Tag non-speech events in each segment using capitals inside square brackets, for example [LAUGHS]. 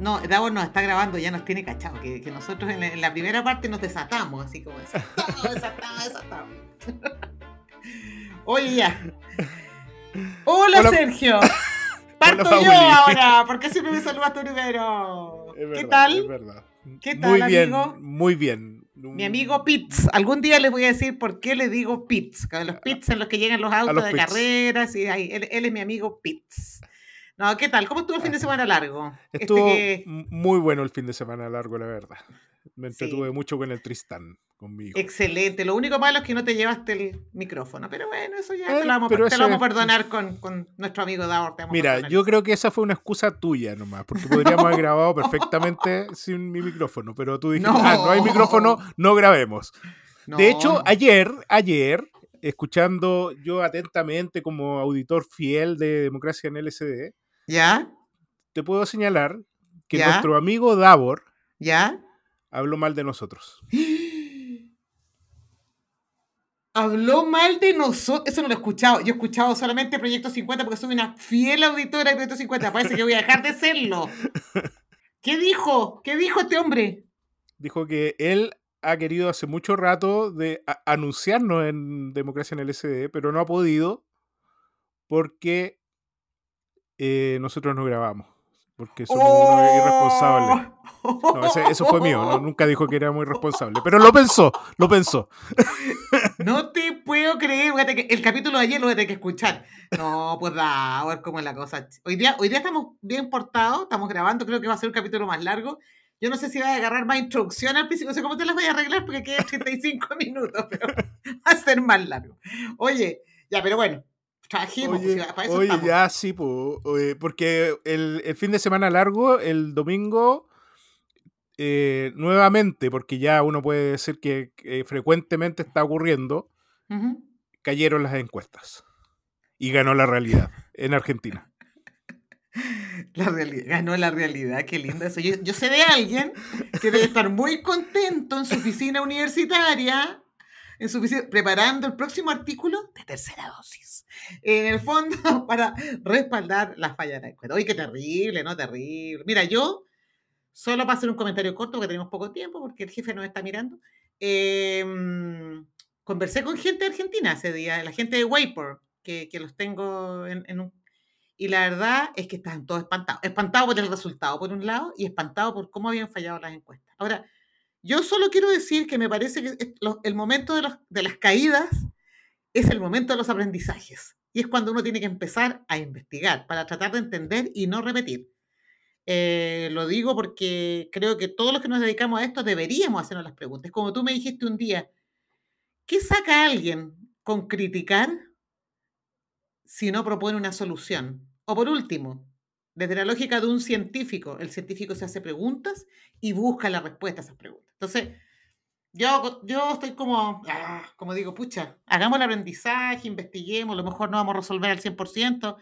No, Davos nos está grabando, ya nos tiene cachado, que, que nosotros en la, en la primera parte nos desatamos, así como desatamos, desatamos, desatamos. [LAUGHS] Oye, ya. Hola, Hola. Sergio. [LAUGHS] Parto Hola, yo [LAUGHS] ahora, porque siempre me saludas tú primero. Es ¿Qué tal? Es verdad. ¿Qué tal, muy bien, amigo? muy bien. Mi amigo Pitts. Algún día les voy a decir por qué le digo Pitts. Los Pitts en los que llegan los autos los de Pitts. carreras. Y ahí, él, él es mi amigo Pitts. No, ¿qué tal? ¿Cómo estuvo el fin de semana largo? Este Estuvo que- muy bueno el fin de semana largo, la verdad. Me Sí. entretuve mucho con el Tristán, conmigo. Excelente. Lo único malo es que no te llevaste el micrófono. Pero bueno, eso ya Eh, te lo vamos, te lo vamos a perdonar con, con nuestro amigo Davor. Mira, yo creo que esa fue una excusa tuya nomás, porque podríamos haber grabado perfectamente [LAUGHS] sin mi micrófono, pero tú dijiste, No. ah, no hay micrófono, no grabemos. No, De hecho, ayer, ayer, escuchando yo atentamente como auditor fiel de Democracia en LSD, ¿Ya? te puedo señalar que ¿Ya? nuestro amigo Davor ¿Ya? habló mal de nosotros. [GASPS] Habló mal de nosotros. Eso no lo he escuchado. Yo he escuchado solamente Proyecto 50 porque soy una fiel auditora de Proyecto 50. Parece que voy a dejar de serlo. [LAUGHS] ¿Qué dijo? ¿Qué dijo este hombre? dijo que él ha querido hace mucho rato de anunciarnos en Democracia en LSD, pero no ha podido porque eh, nosotros no grabamos. Porque somos irresponsables. Eso fue mío, no, nunca dijo que era muy responsable. Pero lo pensó, lo pensó. [LAUGHS] No te puedo creer. el capítulo de ayer lo voy a tener que escuchar. No, pues da, a ver cómo es la cosa. Hoy día, hoy día estamos bien portados, estamos grabando, creo que va a ser un capítulo más largo. Yo no sé si vas a agarrar más introducción al principio, no sé cómo te las voy a arreglar porque quedan 35 [LAUGHS] minutos, pero va a ser más largo. Oye, ya, pero bueno, trabajemos, pues, Oye, para eso oye, ya sí, po, oye, porque el, el fin de semana largo, el domingo, eh, nuevamente, porque ya uno puede decir que, frecuentemente está ocurriendo, cayeron las encuestas. Y ganó la realidad en Argentina. [LAUGHS] La realidad, ganó la realidad, qué lindo eso. Yo, yo sé de alguien que debe estar muy contento en su oficina universitaria, en su preparando el próximo artículo de tercera dosis. En el fondo, [LAUGHS] para respaldar la falla de la encuesta. Oye, qué terrible, ¿no? Terrible. Mira, yo, solo para hacer un comentario corto, porque tenemos poco tiempo, porque el jefe nos está mirando, eh, conversé con gente de Argentina ese día, la gente de Wayport, que, que los tengo en, en un y la verdad es que estaban todos espantados. Espantados por el resultado, por un lado, y espantados por cómo habían fallado las encuestas. Ahora, yo solo quiero decir que me parece que el momento de las caídas es el momento de los aprendizajes. Y es cuando uno tiene que empezar a investigar para tratar de entender y no repetir. Eh, lo digo porque creo que todos los que nos dedicamos a esto deberíamos hacernos las preguntas. Como tú me dijiste un día, ¿qué saca alguien con criticar si no propone una solución? O por último, desde la lógica de un científico, el científico se hace preguntas y busca la respuesta a esas preguntas. Entonces, yo, yo estoy como, ah, como digo, pucha, hagamos el aprendizaje, investiguemos, a lo mejor no vamos a resolver al 100%,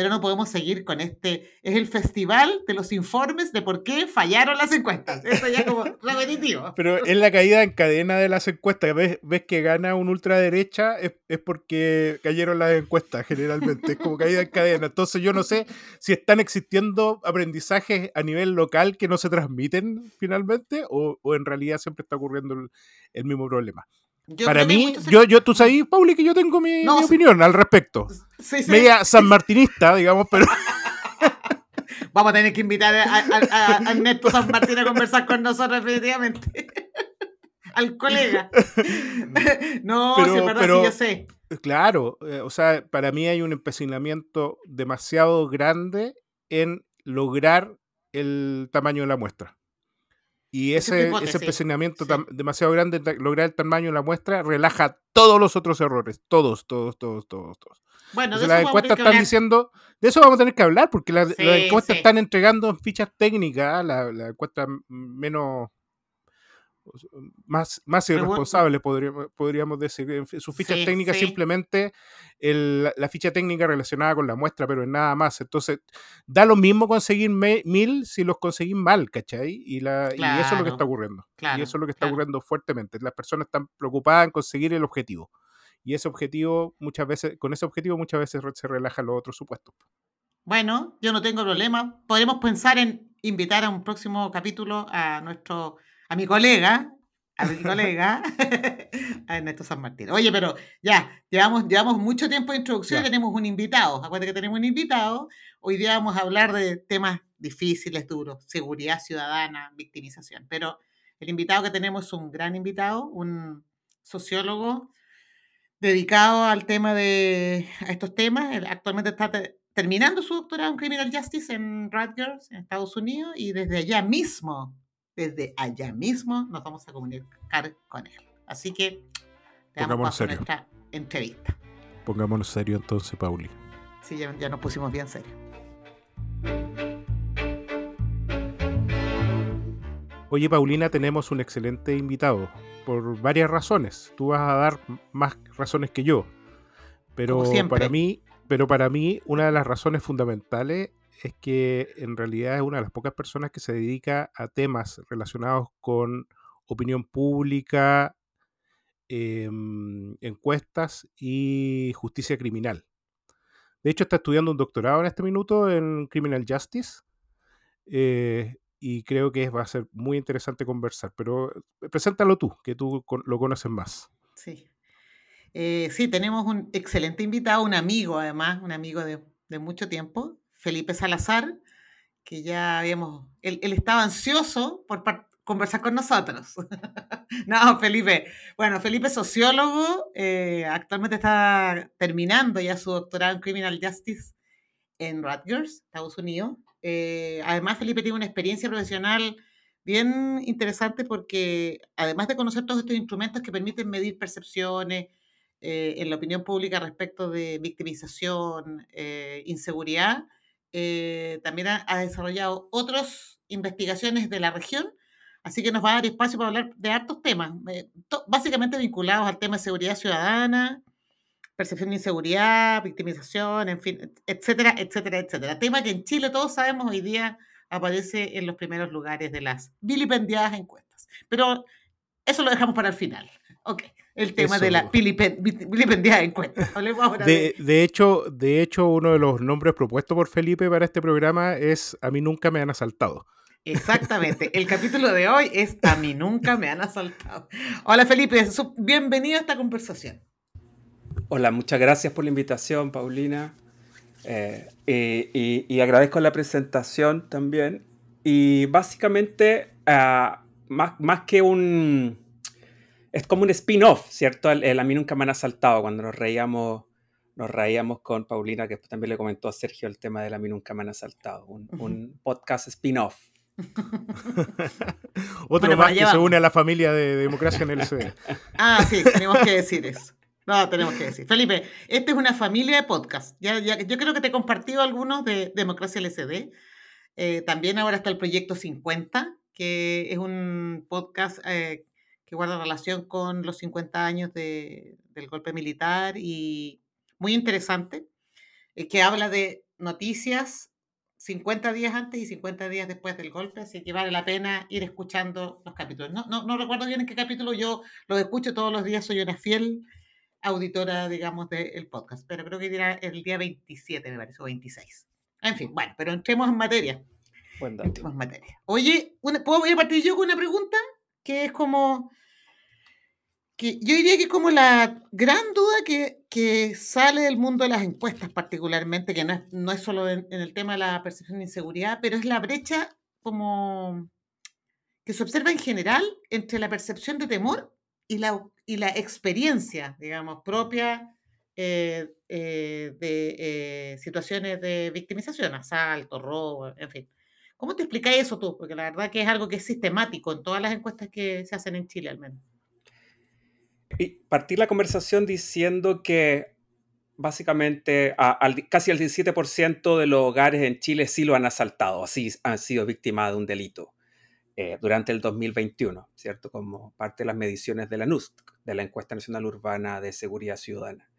pero no podemos seguir con este, es el festival de los informes de por qué fallaron las encuestas. Eso ya como [LAUGHS] repetitivo. Pero en la caída en cadena de las encuestas, ves, ves que gana un ultraderecha, es, es porque cayeron las encuestas generalmente, es como caída en cadena. Entonces yo no sé si están existiendo aprendizajes a nivel local que no se transmiten finalmente o, o en realidad siempre está ocurriendo el, el mismo problema. Yo Para mí, yo, yo, tú sabes, Pauli, que yo tengo mi, No, mi sí. opinión al respecto. Sí, sí. Media sanmartinista, digamos, pero [LAUGHS] [LAUGHS] Vamos a tener que invitar a, a, a- a Ernesto San Martín a conversar con nosotros, definitivamente. [LAUGHS] Al colega. No, Pero- sí, pero- sí, yo sé. Claro, eh, o sea, para mí hay un empecinamiento demasiado grande en lograr el tamaño de la muestra. Y ese, ese empecinamiento sí. demasiado grande lograr el tamaño de la muestra relaja todos los otros errores. Todos, todos, todos, todos, todos. Bueno, de Entonces las vamos a encuestas tener que están hablar. diciendo, de eso vamos a tener que hablar, porque las, las Sí, encuestas sí. están entregando en fichas técnicas, la, la encuesta m- menos más, más irresponsable, podríamos, podríamos decir. En Sus fichas técnicas simplemente el, la ficha técnica relacionada con la muestra, pero en nada más. Entonces, da lo mismo conseguir mil si los conseguís mal, ¿cachai? Y, la, y eso es lo que está ocurriendo. y eso es lo que está ocurriendo fuertemente. Las personas están preocupadas en conseguir el objetivo. Y ese objetivo, muchas veces, con ese objetivo muchas veces se relajan los otros supuestos. Bueno, yo no tengo problema. Podemos pensar en invitar a un próximo capítulo a nuestro, a mi colega, a mi [LAUGHS] colega, [LAUGHS] a Ernesto San Martín. Oye, pero ya, llevamos, llevamos mucho tiempo de introducción y tenemos un invitado. Acuérdate que tenemos un invitado. Hoy día vamos a hablar de temas difíciles, duros, seguridad ciudadana, victimización. Pero el invitado que tenemos es un gran invitado, un sociólogo dedicado al tema de a estos temas. Actualmente está terminando su doctorado en Criminal Justice en Rutgers, en Estados Unidos, y desde allá mismo, desde allá mismo, nos vamos a comunicar con él. Así que te damos serio. nuestra entrevista. Pongámonos serio entonces, Pauli. Sí, ya, ya nos pusimos bien serio. Oye, Paulina, tenemos un excelente invitado por varias razones. Tú vas a dar más razones que yo. Pero para mí, pero para mí, una de las razones fundamentales es que en realidad es una de las pocas personas que se dedica a temas relacionados con opinión pública, em, encuestas y justicia criminal. De hecho, está estudiando un doctorado en este minuto en Criminal Justice. Eh, y creo que va a ser muy interesante conversar, pero eh, preséntalo tú, que tú lo conoces más. Sí. Eh, sí, tenemos un excelente invitado, un amigo además, un amigo de, mucho tiempo, Felipe Salazar, que ya habíamos, él, estaba ansioso por conversar con nosotros. [LAUGHS] no, Felipe, bueno, Felipe es sociólogo, eh, actualmente está terminando ya su doctorado en Criminal Justice en Rutgers, Estados Unidos. Eh, además, Felipe tiene una experiencia profesional bien interesante porque además de conocer todos estos instrumentos que permiten medir percepciones eh, en la opinión pública respecto de victimización, eh, inseguridad, también ha, desarrollado otras investigaciones de la región, así que nos va a dar espacio para hablar de hartos temas, básicamente vinculados al tema de seguridad ciudadana, percepción de inseguridad, victimización, en fin, etcétera, etcétera, etcétera. Tema que en Chile todos sabemos hoy día aparece en los primeros lugares de las vilipendiadas encuestas. Pero eso lo dejamos para el final. Ok, el tema de la vilipendiada encuesta. de, [LAUGHS] de, hecho, de hecho, uno de los nombres propuestos por Felipe para este programa es A mí nunca me han asaltado. Exactamente. El capítulo de hoy es A mí nunca me han asaltado. Hola Felipe, bienvenido a esta conversación. Hola, muchas gracias por la invitación, Paulina. Eh, y, agradezco la presentación también. Y básicamente, ah, más, más, que un... Es como un spin-off, ¿cierto? El, a mí nunca me han asaltado cuando nos reíamos, nos reíamos con Paulina, que también le comentó a Sergio el tema de a mí nunca me han asaltado. Un, podcast spin-off. [LAUGHS] Otro más que se une a la familia de Democracia en el CD. [LAUGHS] ah, sí, tenemos que decir eso. No, tenemos que decir. Felipe, esta es una familia de podcasts. Ya, yo creo que te he compartido algunos de Democracia LSD. Eh, también ahora está el Proyecto 50, que es un podcast eh, que guarda relación con los 50 años del golpe militar y muy interesante, eh, que habla de noticias 50 días antes y 50 días después del golpe, así que vale la pena ir escuchando los capítulos. No, no, no recuerdo bien en qué capítulo yo los escucho todos los días, soy una fiel auditora, digamos, del podcast. Pero creo que era el día 27, me parece, o 26. En fin, bueno, pero entremos en materia. Buen dato. Entremos en materia. Oye, ¿puedo partir yo con una pregunta? Que es como... Que yo diría que como la gran duda que, que sale del mundo de las encuestas particularmente, que no es, no es solo en, en el tema de la percepción de inseguridad, pero es la brecha como que se observa en general entre la percepción de temor y la, y la experiencia, digamos, propia eh, eh, de eh, situaciones de victimización, asalto, robo, en fin. ¿Cómo te explicas eso tú? Porque la verdad que es algo que es sistemático en todas las encuestas que se hacen en Chile al menos. Y partir la conversación diciendo que básicamente casi el 17% de los hogares en Chile sí lo han asaltado, así han sido víctimas de un delito. eh, durante el 2021, ¿cierto? Como parte de las mediciones de la NUST, de la Encuesta Nacional Urbana de Seguridad Ciudadana.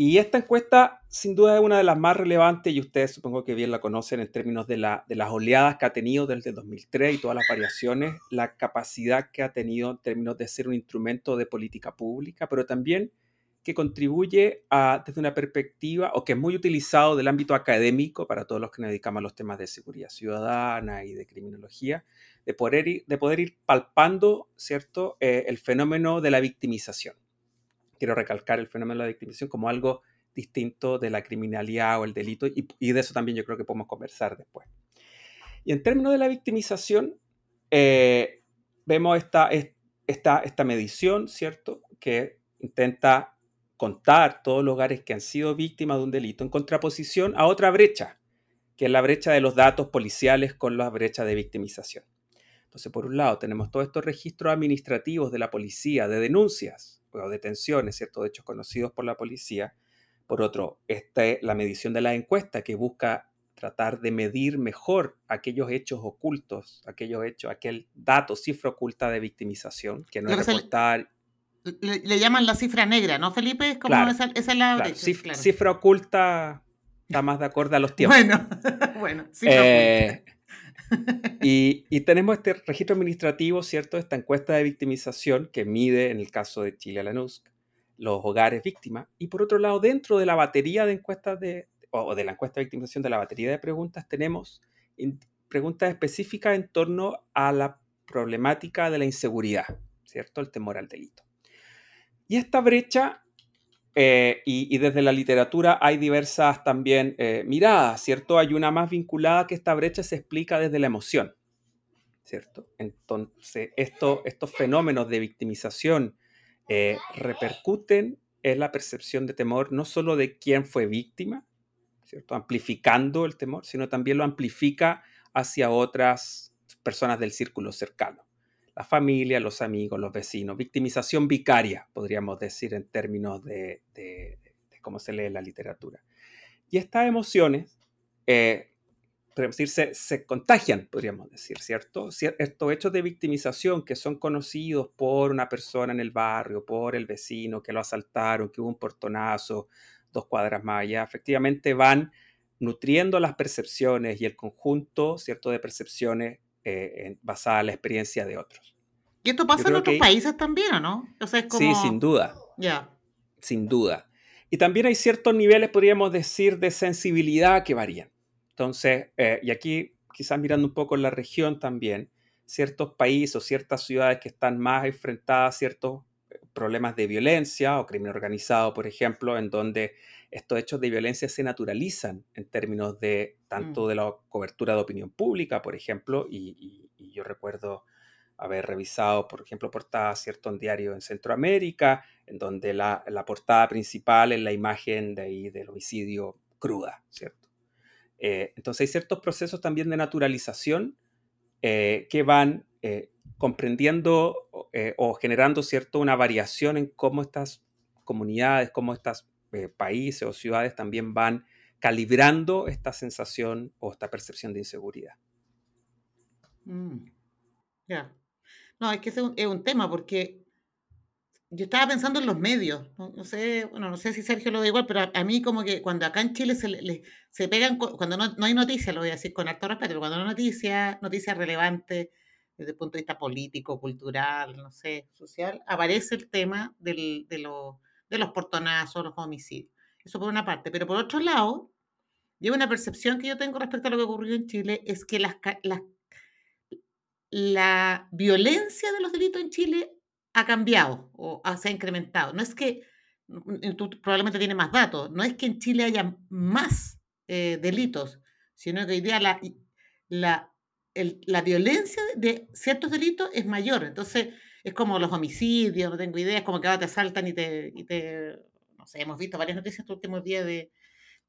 Y esta encuesta, sin duda, es una de las más relevantes y ustedes supongo que bien la conocen en términos de, la, de las oleadas que ha tenido desde el 2003 y todas las variaciones, la capacidad que ha tenido en términos de ser un instrumento de política pública, pero también que contribuye desde una perspectiva o que es muy utilizado del ámbito académico para todos los que nos dedicamos a los temas de seguridad ciudadana y de criminología, de poder ir, de poder ir palpando ¿cierto? Eh, el fenómeno de la victimización. Quiero recalcar el fenómeno de la victimización como algo distinto de la criminalidad o el delito y, y de eso también yo creo que podemos conversar después. Y en términos de la victimización, eh, vemos esta, esta, esta medición, ¿cierto? Que intenta contar todos los hogares que han sido víctimas de un delito en contraposición a otra brecha, que es la brecha de los datos policiales con la brecha de victimización. Entonces, por un lado, tenemos todos estos registros administrativos de la policía, de denuncias o detenciones, ¿cierto? De hechos conocidos por la policía. Por otro, esta es la medición de la encuesta que busca tratar de medir mejor aquellos hechos ocultos, aquellos hechos, aquel dato, cifra oculta de victimización, que no es reportar le, llaman la cifra negra, ¿no, Felipe? Como esa, es la Cifra oculta está más de acuerdo a los tiempos. Bueno, [LAUGHS] bueno, cifra eh, [LAUGHS] y, tenemos este registro administrativo, ¿cierto? Esta encuesta de victimización que mide, en el caso de Chile Lanús, los hogares víctimas. Y por otro lado, dentro de la batería de encuestas o de la encuesta de victimización, de la batería de preguntas, tenemos preguntas específicas en torno a la problemática de la inseguridad, ¿cierto? El temor al delito. Y esta brecha, eh, y, desde la literatura hay diversas también eh, miradas, ¿cierto? Hay una más vinculada que esta brecha se explica desde la emoción, ¿cierto? Entonces, esto, estos fenómenos de victimización eh, repercuten en la percepción de temor no solo de quién fue víctima, ¿cierto? Amplificando el temor, sino también lo amplifica hacia otras personas del círculo cercano la familia, los amigos, los vecinos. Victimización vicaria, podríamos decir en términos de, cómo se lee la literatura. Y estas emociones, eh, decir, se, contagian, podríamos decir, ¿cierto? Estos hechos de victimización que son conocidos por una persona en el barrio, por el vecino, que lo asaltaron, que hubo un portonazo dos cuadras más allá, efectivamente van nutriendo las percepciones y el conjunto, ¿cierto?, de percepciones eh, basada en la experiencia de otros. ¿Y esto pasa en otros países también, o no? Sí, sin duda. Ya. Sin duda. Y también hay ciertos niveles, podríamos decir, de sensibilidad que varían. Entonces, eh, y aquí quizás mirando un poco la región también, ciertos países o ciertas ciudades que están más enfrentadas a ciertos problemas de violencia o crimen organizado, por ejemplo, en donde estos hechos de violencia se naturalizan en términos de tanto mm. de la cobertura de opinión pública, por ejemplo, y, yo recuerdo haber revisado, por ejemplo, portadas, ¿cierto?, en diario en Centroamérica, en donde la, portada principal es la imagen de ahí del homicidio cruda, ¿cierto? Eh, entonces hay ciertos procesos también de naturalización eh, que van eh, comprendiendo o generando, ¿cierto?, una variación en cómo estas comunidades, cómo estas eh, países o ciudades también van calibrando esta sensación o esta percepción de inseguridad. Mm, ya. No, es que es un, tema porque yo estaba pensando en los medios. No, sé, bueno, no sé si Sergio lo da igual, pero a, mí como que cuando acá en Chile se, se pegan, cuando no, hay noticias, lo voy a decir con alto respeto, pero cuando no hay noticias, noticias relevantes desde el punto de vista político, cultural, no sé, social, aparece el tema de los portonazos, los homicidios. Eso por una parte. Pero por otro lado, yo una percepción que yo tengo respecto a lo que ocurrió en Chile es que la violencia de los delitos en Chile ha cambiado o se ha incrementado. No es que, mm, tú probablemente tienes más datos, no es que en Chile haya más eh, delitos, sino que hoy día la, la violencia de ciertos delitos es mayor. Entonces, es como los homicidios, no tengo idea, es como que ahora te asaltan y te, y te, no sé, hemos visto varias noticias estos últimos días de,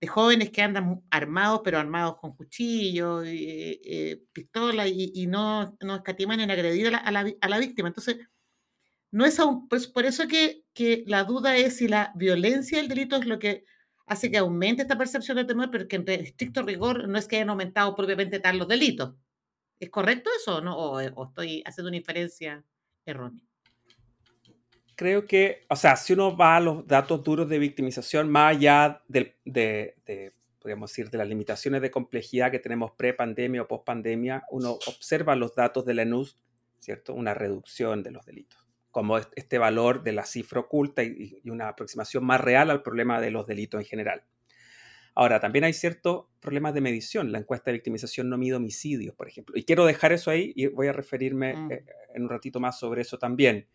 de jóvenes que andan armados, pero armados con cuchillos, y, eh, pistolas, y, y, no, no escatiman en agredir a la, a la, a la víctima. Entonces, no es aún, pues por eso que, que la duda es si la violencia del delito es lo que hace que aumente esta percepción de temor, pero que en estricto rigor no es que hayan aumentado propiamente tal los delitos. ¿Es correcto eso no? o, o estoy haciendo una inferencia errónea? creo que, o sea, si uno va a los datos duros de victimización, más allá de, de, podríamos decir, de las limitaciones de complejidad que tenemos pre-pandemia o post-pandemia, uno observa los datos de la ENUS, ¿cierto? Una reducción de los delitos, como este valor de la cifra oculta y, y una aproximación más real al problema de los delitos en general. Ahora, también hay ciertos problemas de medición. La encuesta de victimización no mide homicidios, por ejemplo. Y quiero dejar eso ahí y voy a referirme mm. eh, en un ratito más sobre eso también.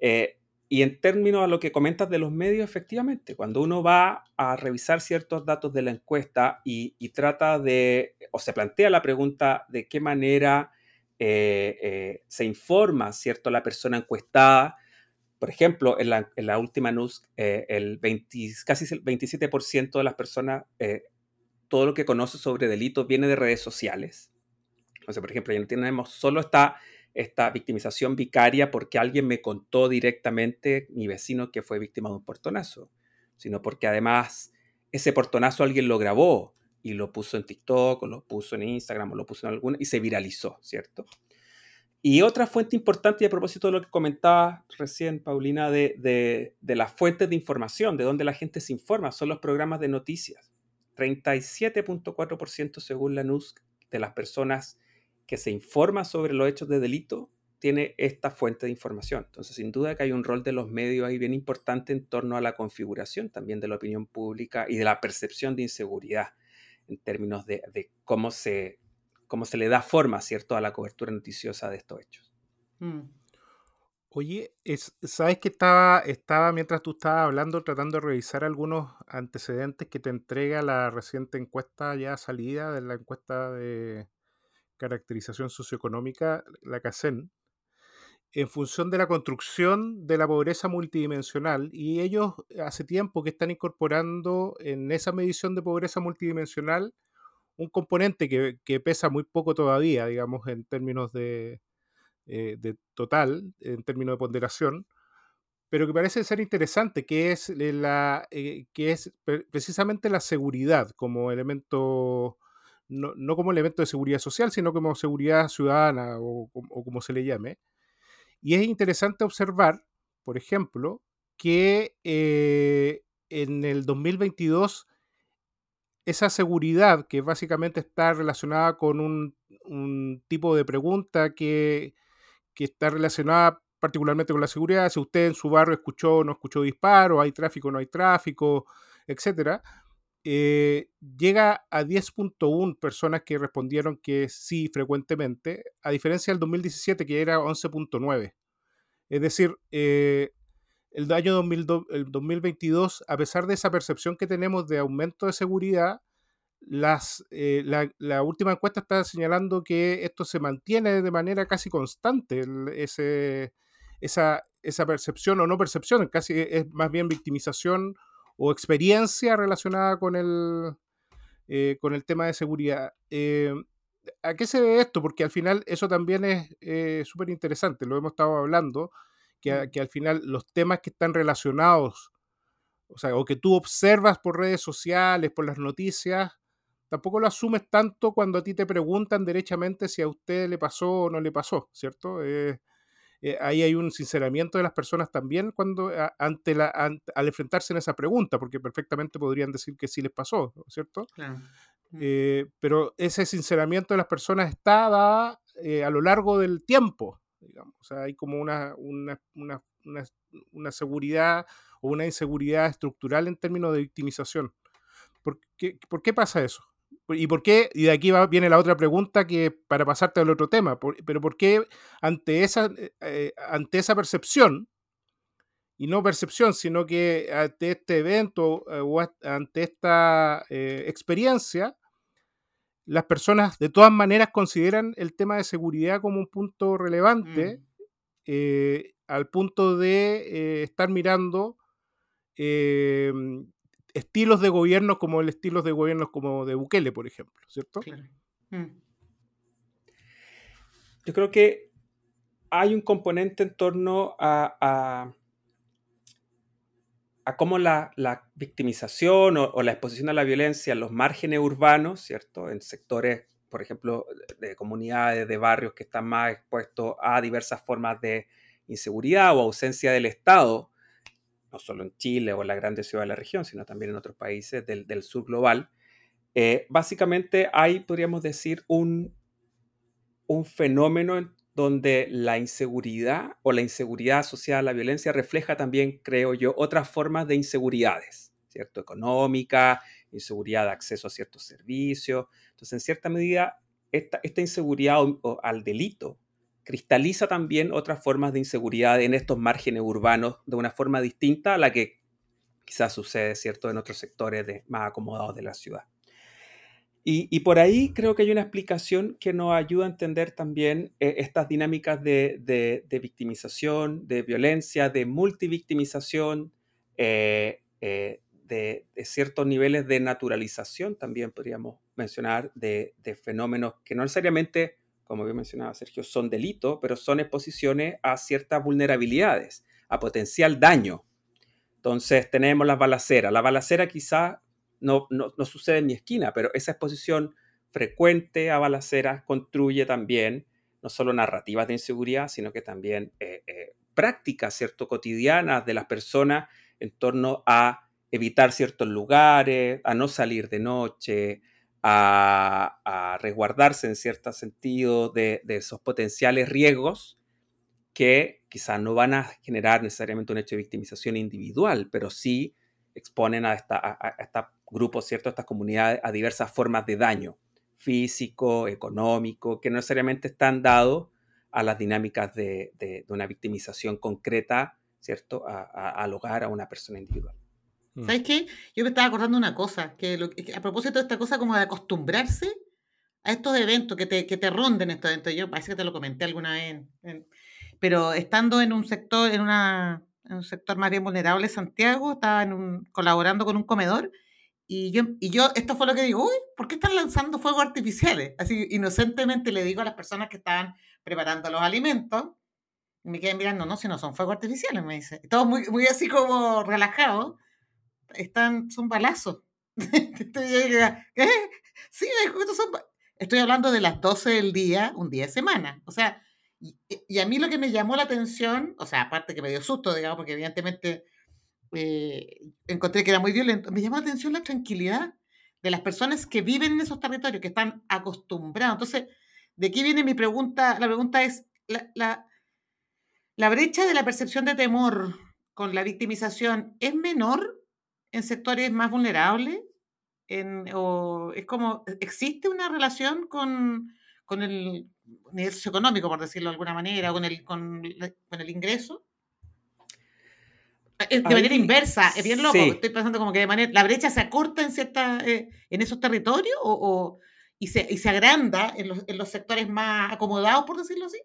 Eh, y en términos a lo que comentas de los medios, efectivamente, cuando uno va a revisar ciertos datos de la encuesta y, trata de, o se plantea la pregunta de qué manera eh, se informa, ¿cierto?, la persona encuestada. Por ejemplo, en la, última news, eh, el casi el 27% de las personas, todo lo que conoce sobre delitos viene de redes sociales. Sea, por ejemplo, ya no tenemos, solo está esta victimización vicaria porque alguien me contó directamente, mi vecino, que fue víctima de un portonazo, sino porque además ese portonazo alguien lo grabó y lo puso en TikTok o lo puso en Instagram o lo puso en alguna y se viralizó, ¿cierto? Y otra fuente importante, y a propósito de lo que comentaba recién Paulina, de, de, de las fuentes de información, de donde la gente se informa, son los programas de noticias. 37.4% según la NUSC de las personas que se informa sobre los hechos de delito tiene esta fuente de información. Entonces, sin duda que hay un rol de los medios ahí bien importante en torno a la configuración también de la opinión pública y de la percepción de inseguridad en términos de, cómo, se, cómo se le da forma, ¿cierto?, a la cobertura noticiosa de estos hechos. Mm. Oye, ¿sabes que estaba, estaba mientras tú estabas hablando tratando de revisar algunos antecedentes que te entrega la reciente encuesta ya salida de la encuesta de, caracterización socioeconómica, la CACEN, en función de la construcción de la pobreza multidimensional y ellos hace tiempo que están incorporando en esa medición de pobreza multidimensional un componente que, pesa muy poco todavía, digamos, en términos de, eh, de, total, en términos de ponderación, pero que parece ser interesante, que es, la, eh, que es precisamente la seguridad como elemento no, como elemento de seguridad social, sino como seguridad ciudadana o, como se le llame. Y es interesante observar, por ejemplo, que eh, en el 2022 esa seguridad que básicamente está relacionada con un, tipo de pregunta que, que, está relacionada particularmente con la seguridad, si usted en su barrio escuchó o no escuchó disparo, hay tráfico o no hay tráfico, etcétera, eh, llega a 10.1 personas que respondieron que sí frecuentemente, a diferencia del 2017 que era 11.9. Es decir, eh, el año 2022, a pesar de esa percepción que tenemos de aumento de seguridad, las, eh, la, última encuesta está señalando que esto se mantiene de manera casi constante, ese, esa, esa percepción o no percepción, casi es más bien victimización o experiencia relacionada con el, eh, con el tema de seguridad. Eh, ¿A qué se debe esto? Porque al final eso también es súper interesante, lo hemos estado hablando, que, que, al final los temas que están relacionados, o sea, o que tú observas por redes sociales, por las noticias, tampoco lo asumes tanto cuando a ti te preguntan derechamente si a usted le pasó o no le pasó, ¿cierto? Eh, ahí hay un sinceramiento de las personas también cuando ante la, al enfrentarse en esa pregunta, porque perfectamente podrían decir que sí les pasó, ¿cierto? Mm. Eh, pero ese sinceramiento de las personas está eh, a lo largo del tiempo, O sea, hay como una, una, una, una, seguridad o una inseguridad estructural en términos de victimización. ¿Por qué, ¿Por qué pasa eso? ¿Y por qué? Y de aquí viene la otra pregunta que para pasarte al otro tema, pero ¿por qué ante esa, eh, eh, ante esa percepción, y no percepción, sino que ante este evento eh, o ante esta experiencia, las personas de todas maneras consideran el tema de seguridad como un punto relevante, mm. al punto de estar mirando estilos de gobierno como el estilo de gobierno como de Bukele, por ejemplo, ¿cierto? Mm. Yo creo que hay un componente en torno a, a, cómo la, victimización o, la exposición a la violencia en los márgenes urbanos, ¿cierto? En sectores por ejemplo, de comunidades, de barrios que están más expuestos a diversas formas de inseguridad o ausencia del Estado, no solo en Chile o en las grandes ciudades de la región, sino también en otros países del, sur global, eh, básicamente hay, podríamos decir, un, un fenómeno donde la inseguridad o la inseguridad asociada a la violencia refleja también, creo yo, otras formas de inseguridades, ¿cierto? Económica, inseguridad de acceso a ciertos servicios. Entonces, en cierta medida, esta, inseguridad al delito cristaliza también otras formas de inseguridad en estos márgenes urbanos de una forma distinta a la que quizás sucede, ¿cierto?, en otros sectores más acomodados de la ciudad. Y, por ahí creo que hay una explicación que nos ayuda a entender también eh, estas dinámicas de, victimización, de violencia, de multivictimización, eh, eh, de, ciertos niveles de naturalización, también podríamos mencionar, de, fenómenos que no necesariamente, como bien mencionaba Sergio, son delitos, pero son exposiciones a ciertas vulnerabilidades, a potencial daño. Entonces tenemos las balaceras. La balacera no, no, sucede en mi esquina, pero esa exposición frecuente a balaceras construye también no solo narrativas de inseguridad, sino que también eh, eh, prácticas, ¿cierto?, cotidianas de las personas en torno a evitar ciertos lugares, a no salir de noche, a, resguardarse en cierto sentido de, esos potenciales riesgos que quizás no van a generar necesariamente un hecho de victimización individual, pero sí exponen a, esta, a, grupos, ¿cierto? Estas comunidades a diversas formas de daño físico, económico, que no necesariamente están dados a las dinámicas de, una victimización concreta, ¿cierto? al hogar, a una persona individual. Mm. ¿Sabes qué? Yo me estaba acordando una cosa, que, a propósito de esta cosa como de acostumbrarse a estos eventos, que te, que te ronden estos eventos, yo parece que te lo comenté alguna vez, pero estando en un sector, en, una, en un sector más bien vulnerable, Santiago, estaba en un, colaborando con un comedor y yo, y yo, esto fue lo que digo, uy, ¿por qué están lanzando fuegos artificiales? Así inocentemente le digo a las personas que estaban preparando los alimentos, y me quedan mirando, no, si no son fuegos artificiales, me dice. Todos muy, muy así como relajados, están, son balazos. [LAUGHS] ¿Qué? Sí, son... Estoy hablando de las 12 del día, un día de semana. O sea, y, y, a mí lo que me llamó la atención, o sea, aparte que me dio susto, digamos, porque evidentemente eh, encontré que era muy violento. Me llamó la atención la tranquilidad de las personas que viven en esos territorios, que están acostumbrados. Entonces, de aquí viene mi pregunta. La pregunta es, la, la, brecha de la percepción de temor con la victimización es menor en sectores más vulnerables? o es como, ¿existe una relación con, con el nivel socioeconómico, por decirlo de alguna manera, con el, con el ingreso? De manera inversa, es bien loco. Estoy pensando como que de manera, la brecha se acorta en cierta, eh, en esos territorios o, y, se, y, se, agranda en los, en los, sectores más acomodados, por decirlo así.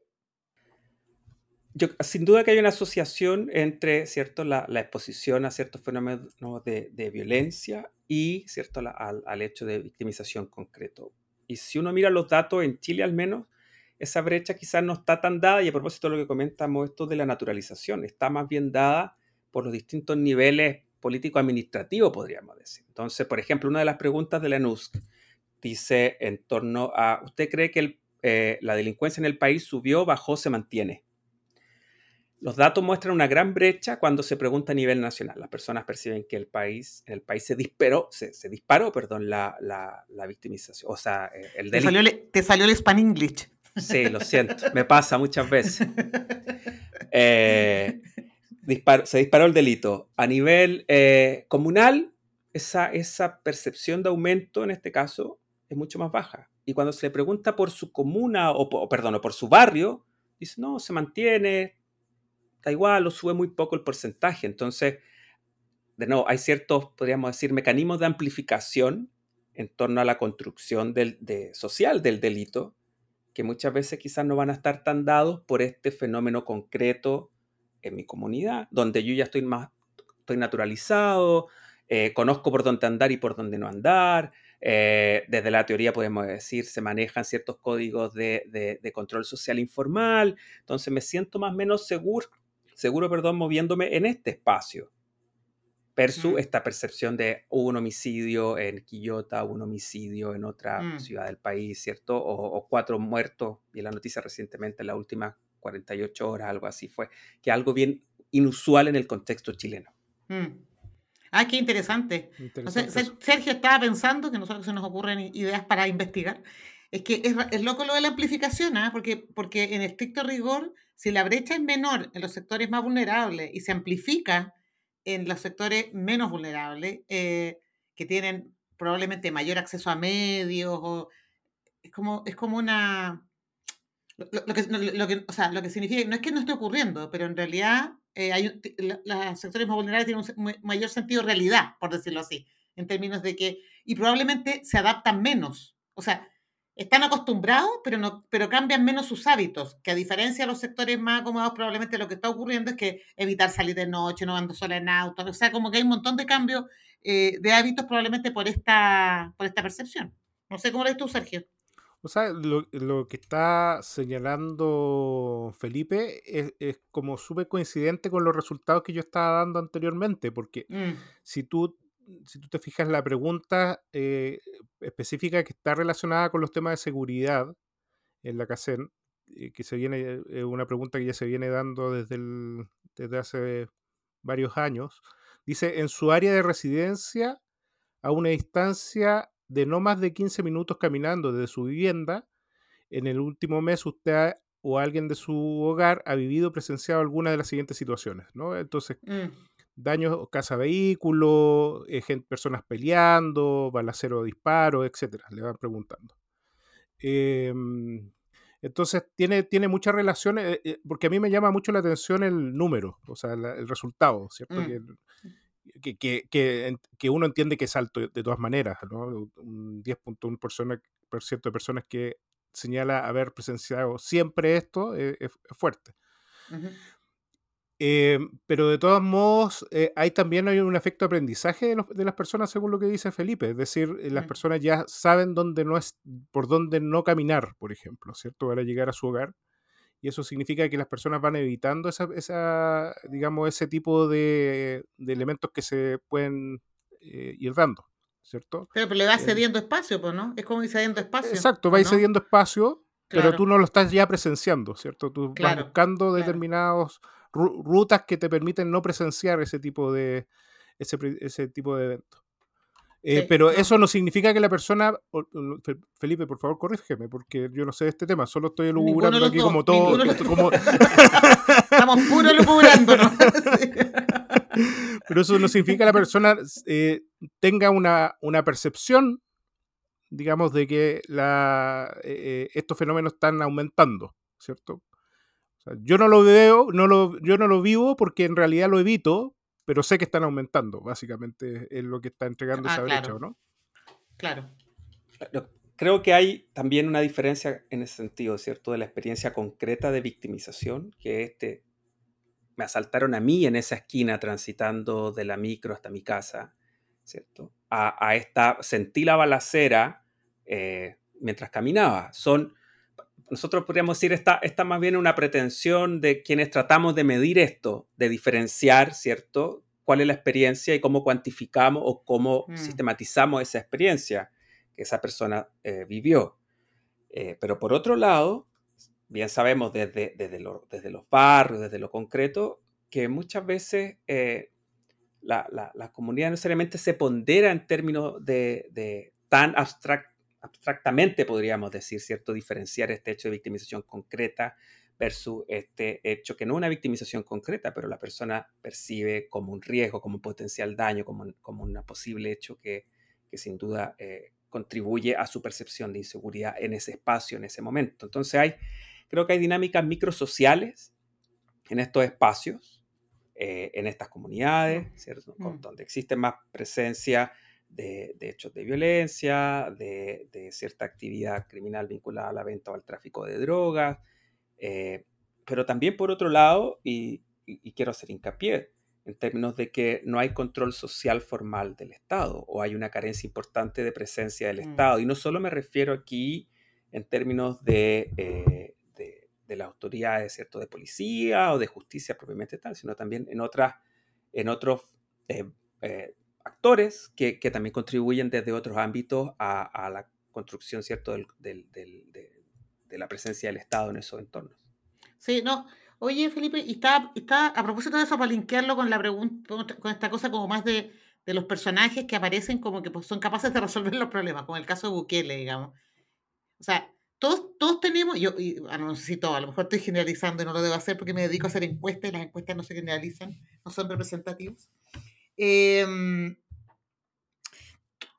Yo, sin duda que hay una asociación entre cierto la, la exposición a ciertos fenómenos de, de violencia y cierto la, al, al, hecho de victimización concreto. Y si uno mira los datos en Chile al menos, esa brecha quizás no está tan dada y a propósito de lo que comentamos esto de la naturalización, está más bien dada por los distintos niveles político-administrativos, podríamos decir. Entonces, por ejemplo, una de las preguntas de la NUSC dice en torno a, ¿usted cree que eh, la delincuencia en el país subió, bajó, se mantiene? Los datos muestran una gran brecha cuando se pregunta a nivel nacional. Las personas perciben que el país, en el país se disparó, se, disparó, perdón, la, la, victimización. O sea, eh, el delito. Te salió, te salió el Span English. Sí, lo siento, me pasa muchas veces. [LAUGHS] Eh, se disparó el delito. A nivel eh, comunal, esa, esa percepción de aumento en este caso es mucho más baja. Y cuando se le pregunta por su comuna o, perdón, o por su barrio, dice, no, se mantiene, da igual, o sube muy poco el porcentaje. Entonces, de nuevo, hay ciertos, podríamos decir, mecanismos de amplificación en torno a la construcción del, de, social del delito, que muchas veces quizás no van a estar tan dados por este fenómeno concreto en mi comunidad, donde yo ya estoy más, estoy naturalizado, eh, conozco por dónde andar y por dónde no andar. Eh, desde la teoría podemos decir, se manejan ciertos códigos de, control social informal, entonces me siento más o menos seguro, seguro, perdón, moviéndome en este espacio. versus Mm. esta percepción de hubo un homicidio en Quillota, un homicidio en otra Mm. ciudad del país, ¿cierto? O, o cuatro muertos, y la noticia recientemente, en las últimas 48 horas, algo así fue, que algo bien inusual en el contexto chileno. Mm. Ah, qué interesante. O sea, Interesante. Sergio estaba pensando, que nosotros se nos ocurren ideas para investigar, es que es loco lo de la amplificación, ¿ah? porque, porque en estricto rigor, si la brecha es menor en los sectores más vulnerables y se amplifica en los sectores menos vulnerables, eh, que tienen probablemente mayor acceso a medios, o, es, como, es como una... Lo, lo- que, lo- que- o sea, lo que significa, no es que no esté ocurriendo, pero en realidad eh, hay los sectores más vulnerables tienen un mayor sentido de realidad, por decirlo así, en términos de que, y probablemente se adaptan menos. O sea, están acostumbrados, pero, no, pero cambian menos sus hábitos, que a diferencia de los sectores más acomodados, probablemente lo que está ocurriendo es que evitar salir de noche, no ando sola en auto, o sea, como que hay un montón de cambios eh, de hábitos probablemente por esta, por esta percepción. No sé cómo lo ves tú, Sergio. O sea, lo, lo que está señalando Felipe es, es como súper coincidente con los resultados que yo estaba dando anteriormente, porque Mm, si tú, si tú te fijas la pregunta eh, específica que está relacionada con los temas de seguridad en la CACEN, eh, que se viene, eh, una pregunta que ya se viene dando desde, el- desde hace varios años, dice, en su área de residencia, a una distancia de no más de 15 minutos caminando desde su vivienda, en el último mes usted ha- o alguien de su hogar ha vivido o presenciado alguna de las siguientes situaciones, ¿no? Entonces, mm, daños casa vehículo, eh, personas peleando, balacero disparo, etcétera, le van preguntando. Em, entonces tiene, tiene mucha relación, eh, eh, porque a mí me llama mucho la atención el número, o sea, la- el resultado, ¿cierto? mm. Que, que, que- que que uno entiende que es alto de todas maneras, ¿no? Un 10.1% persona- por ciento de personas que señala haber presenciado siempre esto eh, es, es fuerte. Eh, pero de todos modos, eh, hay también hay un efecto de aprendizaje de, los- de las personas, según lo que dice Felipe. Es decir, eh, las personas ya saben dónde no es, por dónde no caminar, por ejemplo, ¿cierto? Para llegar a su hogar. Y eso significa que las personas van evitando esa, esa digamos, ese tipo de, de elementos que se pueden eh, ir dando, ¿cierto? Pero, pero le va Eh, cediendo espacio, pues, ¿no? Es como ir cediendo espacio. Exacto, ¿o vais no? cediendo espacio, pero tú no lo estás ya presenciando, ¿cierto? Tú vas buscando claro. ru- rutas que te permiten no presenciar ese tipo de ese, ese tipo de eventos. Eh, Sí, pero no. eso no significa que la persona, Felipe, por favor, corrígeme, porque yo no sé de este tema, solo estoy los aquí dos, como todo, como, [LAUGHS] Estamos puro lucubrándonos. Sí. [LAUGHS] pero eso no significa que la persona eh, tenga una, una percepción, digamos, de que la, eh, eh, estos fenómenos están aumentando, ¿cierto? O sea, yo no lo veo, no lo, yo no lo vivo porque en realidad lo evito, pero sé que están aumentando, básicamente es lo que está entregando Ah, esa brecha, claro. ¿o no? Claro. Yo Creo que hay también una diferencia en ese sentido, ¿cierto? De la experiencia concreta de victimización, que este, me asaltaron a mí en esa esquina transitando de la micro hasta mi casa, ¿cierto? A, a esta, sentí la balacera eh, mientras caminaba. Son, nosotros podríamos decir, esta, esta más bien una pretensión de quienes tratamos de medir esto, de diferenciar, ¿cierto? ¿Cuál es la experiencia y cómo cuantificamos o cómo Mm. sistematizamos esa experiencia que esa persona eh, vivió? Eh, pero por otro lado, bien sabemos desde, desde, lo- desde los barrios, desde lo concreto, que muchas veces eh, la, la- la comunidad no necesariamente se pondera en términos de, de tan abstract- abstractamente, podríamos decir, ¿cierto? Diferenciar este hecho de victimización concreta versus este hecho que no es una victimización concreta, pero la persona percibe como un riesgo, como un potencial daño, como, un- como un posible hecho que, que sin duda eh, contribuye a su percepción de inseguridad en ese espacio, en ese momento. Entonces hay, creo que hay dinámicas microsociales en estos espacios, eh, en estas comunidades, ¿cierto? Mm. donde existe más presencia de, de hechos de violencia, de, de cierta actividad criminal vinculada a la venta o al tráfico de drogas, eh, pero también por otro lado, y, y- y quiero hacer hincapié, en términos de que no hay control social formal del Estado o hay una carencia importante de presencia del Mm. Estado. Y no solo me refiero aquí en términos de, eh, de, de las autoridades ¿cierto? de policía o de justicia propiamente tal, sino también en, otras, en otros eh, eh, actores que, también contribuyen desde otros ámbitos a, la construcción, ¿cierto?, de, la presencia del Estado en esos entornos. Sí, no. Oye, Felipe, y está, está a propósito de eso, para linkearlo con la pregunta, con esta cosa como más de, los personajes que aparecen como que pues, son capaces de resolver los problemas, como el caso de Bukele, digamos. O sea, todos, todos tenemos, yo y, ah, no sé si todo, a lo mejor estoy generalizando y no lo debo hacer porque me dedico a hacer encuestas y las encuestas no se generalizan, no son representativas. Em,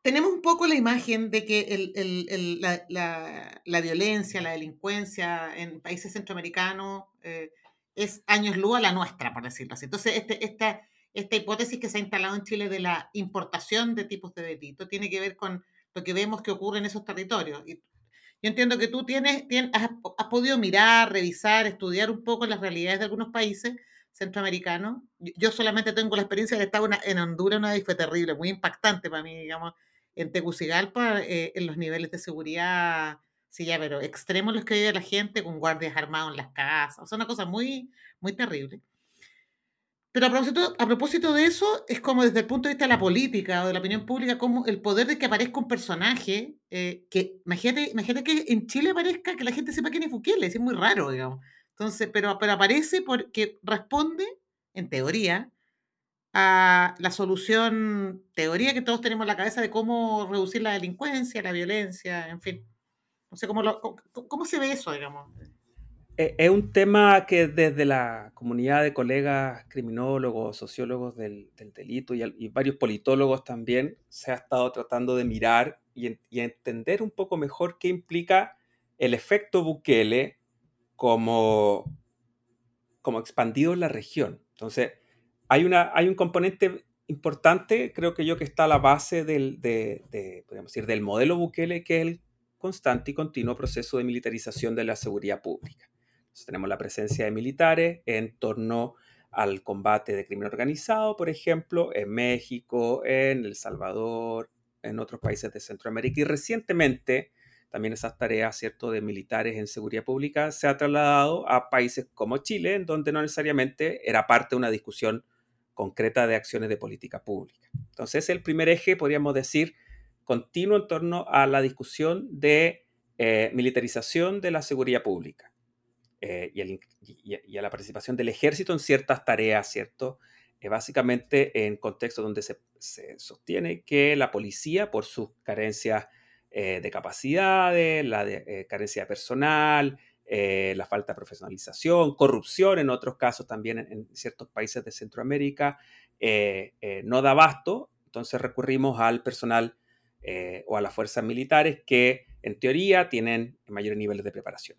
tenemos un poco la imagen de que el, el, la, la, la, violencia, la delincuencia en países centroamericanos eh, es años luz a la nuestra, por decirlo así. Entonces, este, esta, esta hipótesis que se ha instalado en Chile de la importación de tipos de delito tiene que ver con lo que vemos que ocurre en esos territorios. Y yo entiendo que tú tienes, has, has, podido mirar, revisar, estudiar un poco las realidades de algunos países centroamericano. Yo solamente tengo la experiencia de estar en Honduras, una vez fue terrible, muy impactante para mí, digamos, en Tegucigalpa, eh, en los niveles de seguridad, sí, ya, pero extremos los que vive la gente con guardias armados en las casas, o sea, una cosa muy, muy terrible. Pero a propósito, a propósito de eso, es como desde el punto de vista de la política o de la opinión pública, como el poder de que aparezca un personaje, eh, que imagínate, imagínate que en Chile aparezca, que la gente sepa quién es Bukele, es muy raro, digamos. Entonces, pero, pero aparece porque responde, en teoría, a la solución, teoría que todos tenemos en la cabeza de cómo reducir la delincuencia, la violencia, en fin. No sé cómo, cómo, se ve eso, digamos. E, es un tema que desde la comunidad de colegas criminólogos, sociólogos del, delito y, varios politólogos también se ha estado tratando de mirar y entender un poco mejor qué implica el efecto Bukele como, como expandido en la región. Entonces, hay, una, hay un componente importante, creo que yo, que está a la base del, de, decir, del modelo Bukele, que es el constante y continuo proceso de militarización de la seguridad pública. tenemos la presencia de militares en torno al combate de crimen organizado, por ejemplo, en México, en El Salvador, en otros países de Centroamérica y recientemente también esas tareas, ¿cierto?, de militares en seguridad pública se ha trasladado a países como Chile, en donde no necesariamente era parte de una discusión concreta de acciones de política pública. Entonces, el primer eje, podríamos decir, continuo en torno a la discusión de eh, militarización de la seguridad pública eh, y, a la participación del ejército en ciertas tareas, ¿cierto? Eh, básicamente en contextos donde se, se, sostiene que la policía, por sus carencias eh, de capacidades, la eh, carencia de personal, eh, la falta de profesionalización, corrupción en otros casos también en, ciertos países de Centroamérica, no da abasto, entonces recurrimos al personal o a las fuerzas militares que en teoría tienen mayores niveles de preparación.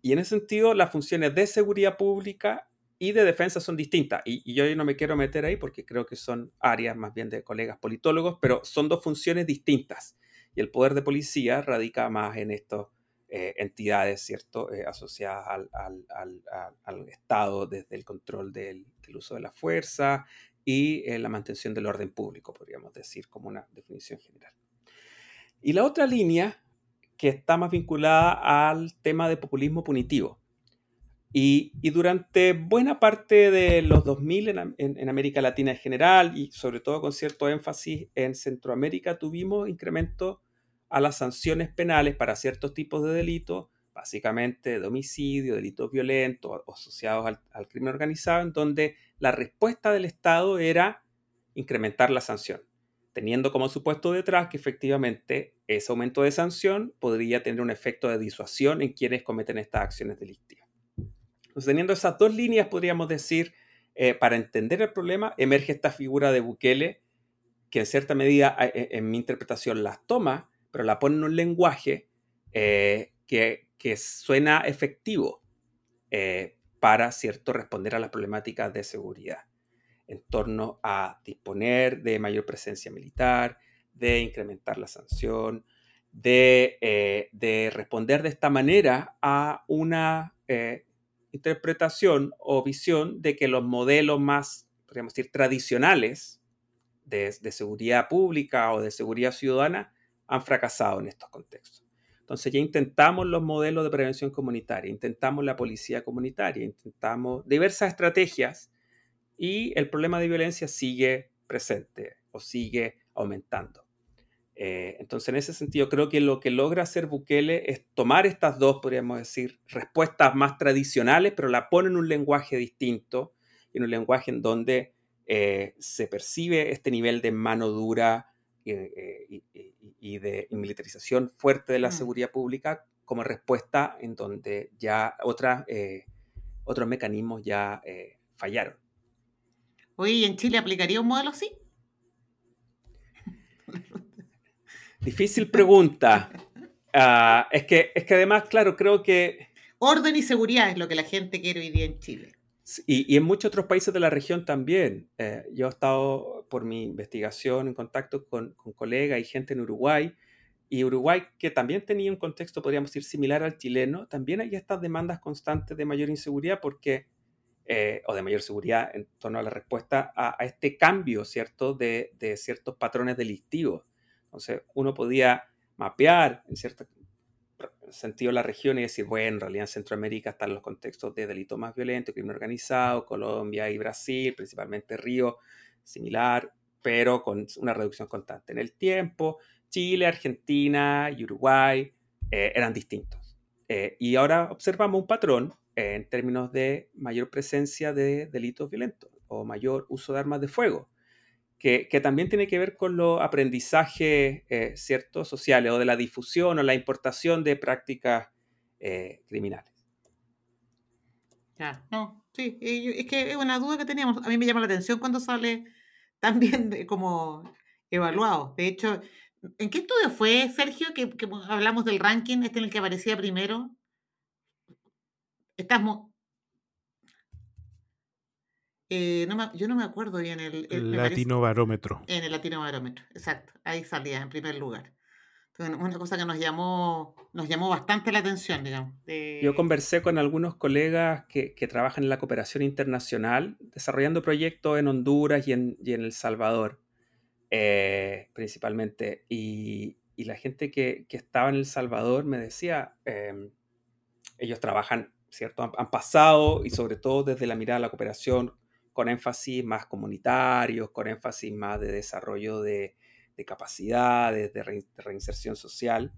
Y en ese sentido, las funciones de seguridad pública y de defensa son distintas. Y, y, yo no me quiero meter ahí porque creo que son áreas más bien de colegas politólogos, pero son dos funciones distintas. Y el poder de policía radica más en estas eh, entidades, ¿cierto?, eh, asociadas al, Estado desde el control del, uso de la fuerza y eh, la mantención del orden público, podríamos decir, como una definición general. Y la otra línea que está más vinculada al tema de populismo punitivo. Y, durante buena parte de los 2000 en, en, América Latina en general y sobre todo con cierto énfasis en Centroamérica tuvimos incremento a las sanciones penales para ciertos tipos de delitos, básicamente de homicidio, delitos violentos asociados al, crimen organizado, en donde la respuesta del Estado era incrementar la sanción, teniendo como supuesto detrás que efectivamente ese aumento de sanción podría tener un efecto de disuasión en quienes cometen estas acciones delictivas. Entonces, teniendo esas dos líneas, podríamos decir, eh, para entender el problema, emerge esta figura de Bukele, que en cierta medida, eh, en mi interpretación, las toma pero la pone en un lenguaje eh, que, suena efectivo eh, para, ¿cierto?, responder a las problemáticas de seguridad en torno a disponer de mayor presencia militar, de incrementar la sanción, de, eh, responder de esta manera a una interpretación o visión de que los modelos más, podríamos decir, tradicionales de, de, seguridad pública o de seguridad ciudadana han fracasado en estos contextos. Entonces ya intentamos los modelos de prevención comunitaria, intentamos la policía comunitaria, intentamos diversas estrategias y el problema de violencia sigue presente o sigue aumentando. Eh, entonces, en ese sentido, creo que lo que logra hacer Bukele es tomar estas dos, podríamos decir, respuestas más tradicionales, pero la pone en un lenguaje distinto, en un lenguaje en donde eh, se percibe este nivel de mano dura eh, y, de militarización fuerte de la mm. seguridad pública como respuesta en donde ya otras, otros mecanismos ya fallaron. Oye, ¿y en Chile aplicaría un modelo así? [LAUGHS] Difícil pregunta. Ah, es, que, es que además, claro, creo que... Orden y seguridad es lo que la gente quiere hoy día en Chile. Y, y en muchos otros países de la región también. Eh, yo he estado por mi investigación en contacto con, con colegas y gente en Uruguay. Y Uruguay, que también tenía un contexto, podríamos decir, similar al chileno, también hay estas demandas constantes de mayor inseguridad porque, eh, o de mayor seguridad en torno a la respuesta a, a este cambio, ¿cierto?, de, de, ciertos patrones delictivos. Entonces, uno podía mapear en cierto sentido la región y decir, bueno, en realidad en Centroamérica están los contextos de delito más violento, crimen organizado, Colombia y Brasil, principalmente Río, similar, pero con una reducción constante en el tiempo. Chile, Argentina y Uruguay eh, eran distintos. Eh, y ahora observamos un patrón eh, en términos de mayor presencia de delitos violentos o mayor uso de armas de fuego que, también tiene que ver con los aprendizajes eh, ciertos sociales o de la difusión o la importación de prácticas eh, criminales. Ya, no, sí, es que es una duda que teníamos. A mí me llama la atención cuando sale también como evaluado. De hecho, ¿en qué estudio fue, Sergio, que, que hablamos del ranking, este en el que aparecía primero? Estamos, eh, yo no me acuerdo bien el, el Latino Barómetro. En el Latino Barómetro, exacto. Ahí salía en primer lugar. Una cosa que nos llamó, nos llamó bastante la atención, digamos. Yo conversé con algunos colegas que, que, trabajan en la cooperación internacional, desarrollando proyectos en Honduras y en, y en El Salvador, eh, principalmente. Y, y, la gente que, que, estaba en El Salvador me decía, em, ellos trabajan, ¿cierto? Han, han pasado, y sobre todo desde la mirada de la cooperación, con énfasis más comunitarios, con énfasis más de desarrollo de, capacidades, de, reinserción social,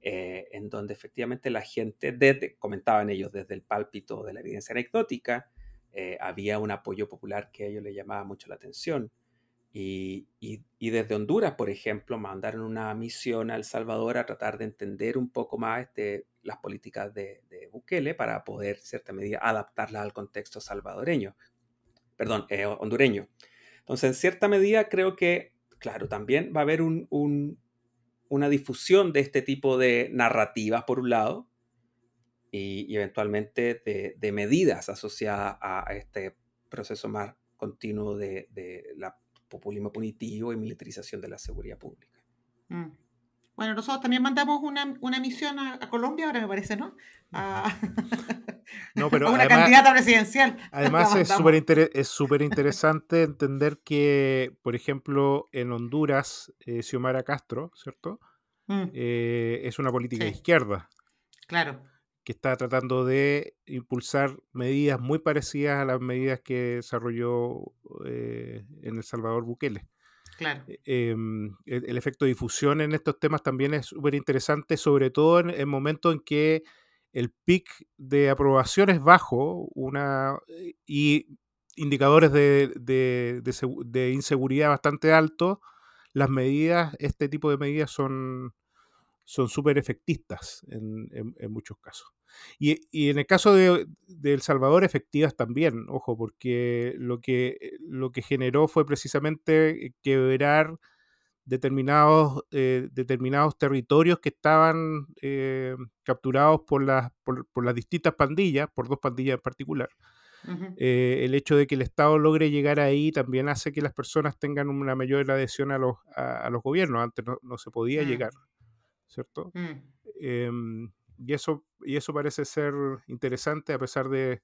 eh, en donde efectivamente la gente, desde, comentaban ellos desde el pálpito de la evidencia anecdótica, eh, había un apoyo popular que a ellos les llamaba mucho la atención. Y, desde Honduras, por ejemplo, mandaron una misión a El Salvador a tratar de entender un poco más este, las políticas de, de Bukele para poder, en cierta medida, adaptarlas al contexto salvadoreño, perdón, eh, hondureño. Entonces, en cierta medida creo que, claro, también va a haber una difusión de este tipo de narrativas, por un lado, y, eventualmente de, medidas asociadas a, este proceso más continuo de, la populismo punitivo y militarización de la seguridad pública. Mm. Bueno, nosotros también mandamos una, misión a, Colombia, ahora me parece, ¿no? [LAUGHS] no, pero una candidata presidencial. Además es súper es súper interesante entender que, por ejemplo, en Honduras, eh, Xiomara Castro, ¿cierto? Mm. Eh, es una política de izquierda. Claro. Que está tratando de impulsar medidas muy parecidas a las medidas que desarrolló eh, en El Salvador Bukele. Claro. E, em, el, efecto de difusión en estos temas también es súper interesante, sobre todo en el momento en que el pic de aprobación es bajo una, eh, y indicadores de, de, inseguridad bastante altos, las medidas, este tipo de medidas son súper efectistas en, en, muchos casos. Y, en el caso de, El Salvador, efectivas también, ojo, porque lo que, lo que generó fue precisamente quebrar determinados, eh, determinados territorios que estaban eh, capturados por las, por, las distintas pandillas, por dos pandillas en particular. Eh, el hecho de que el Estado logre llegar ahí también hace que las personas tengan una mayor adhesión a los, a, los gobiernos. Antes no, se podía mm. llegar, ¿cierto? Em, y eso, y eso parece ser interesante a pesar de,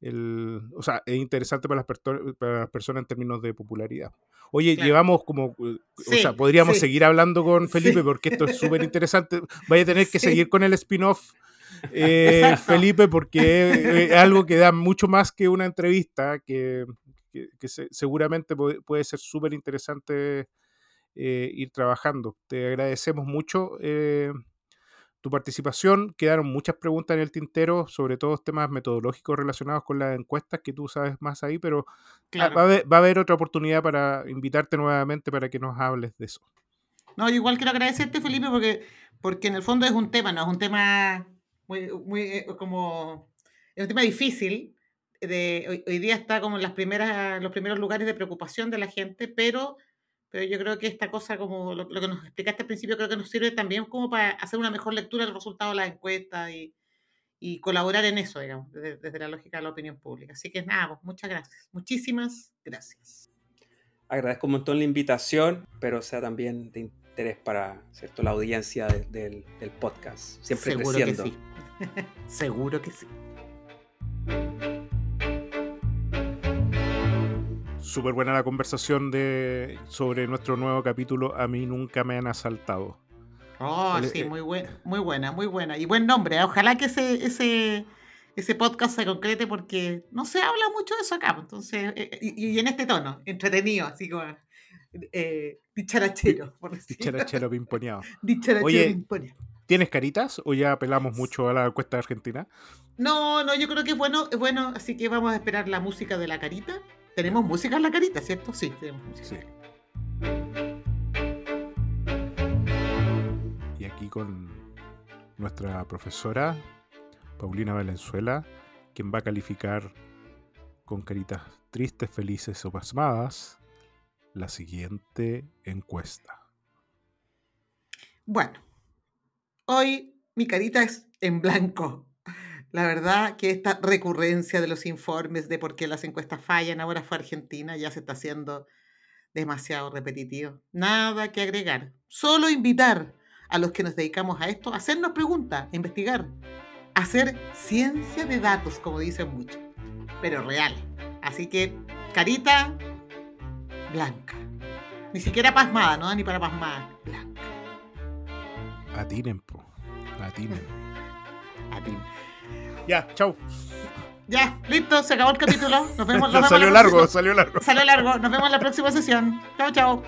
el, o sea, es interesante para las, para las personas en términos de popularidad. Oye, llevamos como, eh, o sea, podríamos seguir hablando con Felipe porque esto es súper interesante. Vaya a tener que seguir con el spin-off, eh, Felipe, porque es algo que da mucho más que una entrevista, que, seguramente puede, ser súper interesante eh, ir trabajando. Te agradecemos mucho eh, tu participación. Quedaron muchas preguntas en el tintero, sobre todo temas metodológicos relacionados con las encuestas, que tú sabes más ahí, pero va, a haber, otra oportunidad para invitarte nuevamente para que nos hables de eso. No, igual quiero agradecerte, Felipe, porque, porque en el fondo es un tema, ¿no? Es un tema muy, muy eh, como. Es un tema difícil. De, hoy, día está como en las primeras, los primeros lugares de preocupación de la gente, pero pero yo creo que esta cosa, como lo, que nos explicaste al principio, creo que nos sirve también como para hacer una mejor lectura del resultado de las encuestas y, y colaborar en eso, digamos, desde, la lógica de la opinión pública. Así que nada, pues, muchas gracias. Muchísimas gracias. Agradezco un montón la invitación, pero sea también de interés para ¿cierto? la audiencia del, del, podcast. Siempre Seguro creciendo. que sí. [LAUGHS] Seguro que sí. Súper buena la conversación de, sobre nuestro nuevo capítulo A mí nunca me han asaltado. Oh, sí, muy, buena, muy buena, muy buena. Y buen nombre. ¿eh? Ojalá que ese, ese, ese podcast se concrete porque no se habla mucho de eso acá. Pues, entonces, eh, y, en este tono, entretenido, así como eh, dicharachero, por decirlo. Dicharachero pimponeado. [LAUGHS] Dicharachero Oye, ¿Tienes caritas o ya apelamos mucho a la encuesta de Argentina? No, no, yo creo que es bueno, es bueno, así que vamos a esperar la música de la carita tenemos música en la carita, ¿cierto? Sí, tenemos música. Y aquí con nuestra profesora, Paulina Valenzuela, quien va a calificar con caritas tristes, felices o pasmadas la siguiente encuesta. Bueno, hoy mi carita es en blanco. La verdad que esta recurrencia de los informes de por qué las encuestas fallan ahora fue Argentina, ya se está haciendo demasiado repetitivo. Nada que agregar. Solo invitar a los que nos dedicamos a esto a hacernos preguntas, a investigar, a hacer ciencia de datos, como dicen muchos, pero real. Así que, carita blanca. Ni siquiera pasmada, ¿no? Ni para pasmada, blanca. Atinen, po. Atinen. [LAUGHS] Atinen. Ya, chau. Ya, listo, se acabó el capítulo. Nos vemos. [LAUGHS] salió largo, salió largo. Salió largo. Nos vemos en la próxima sesión. Chao, chao.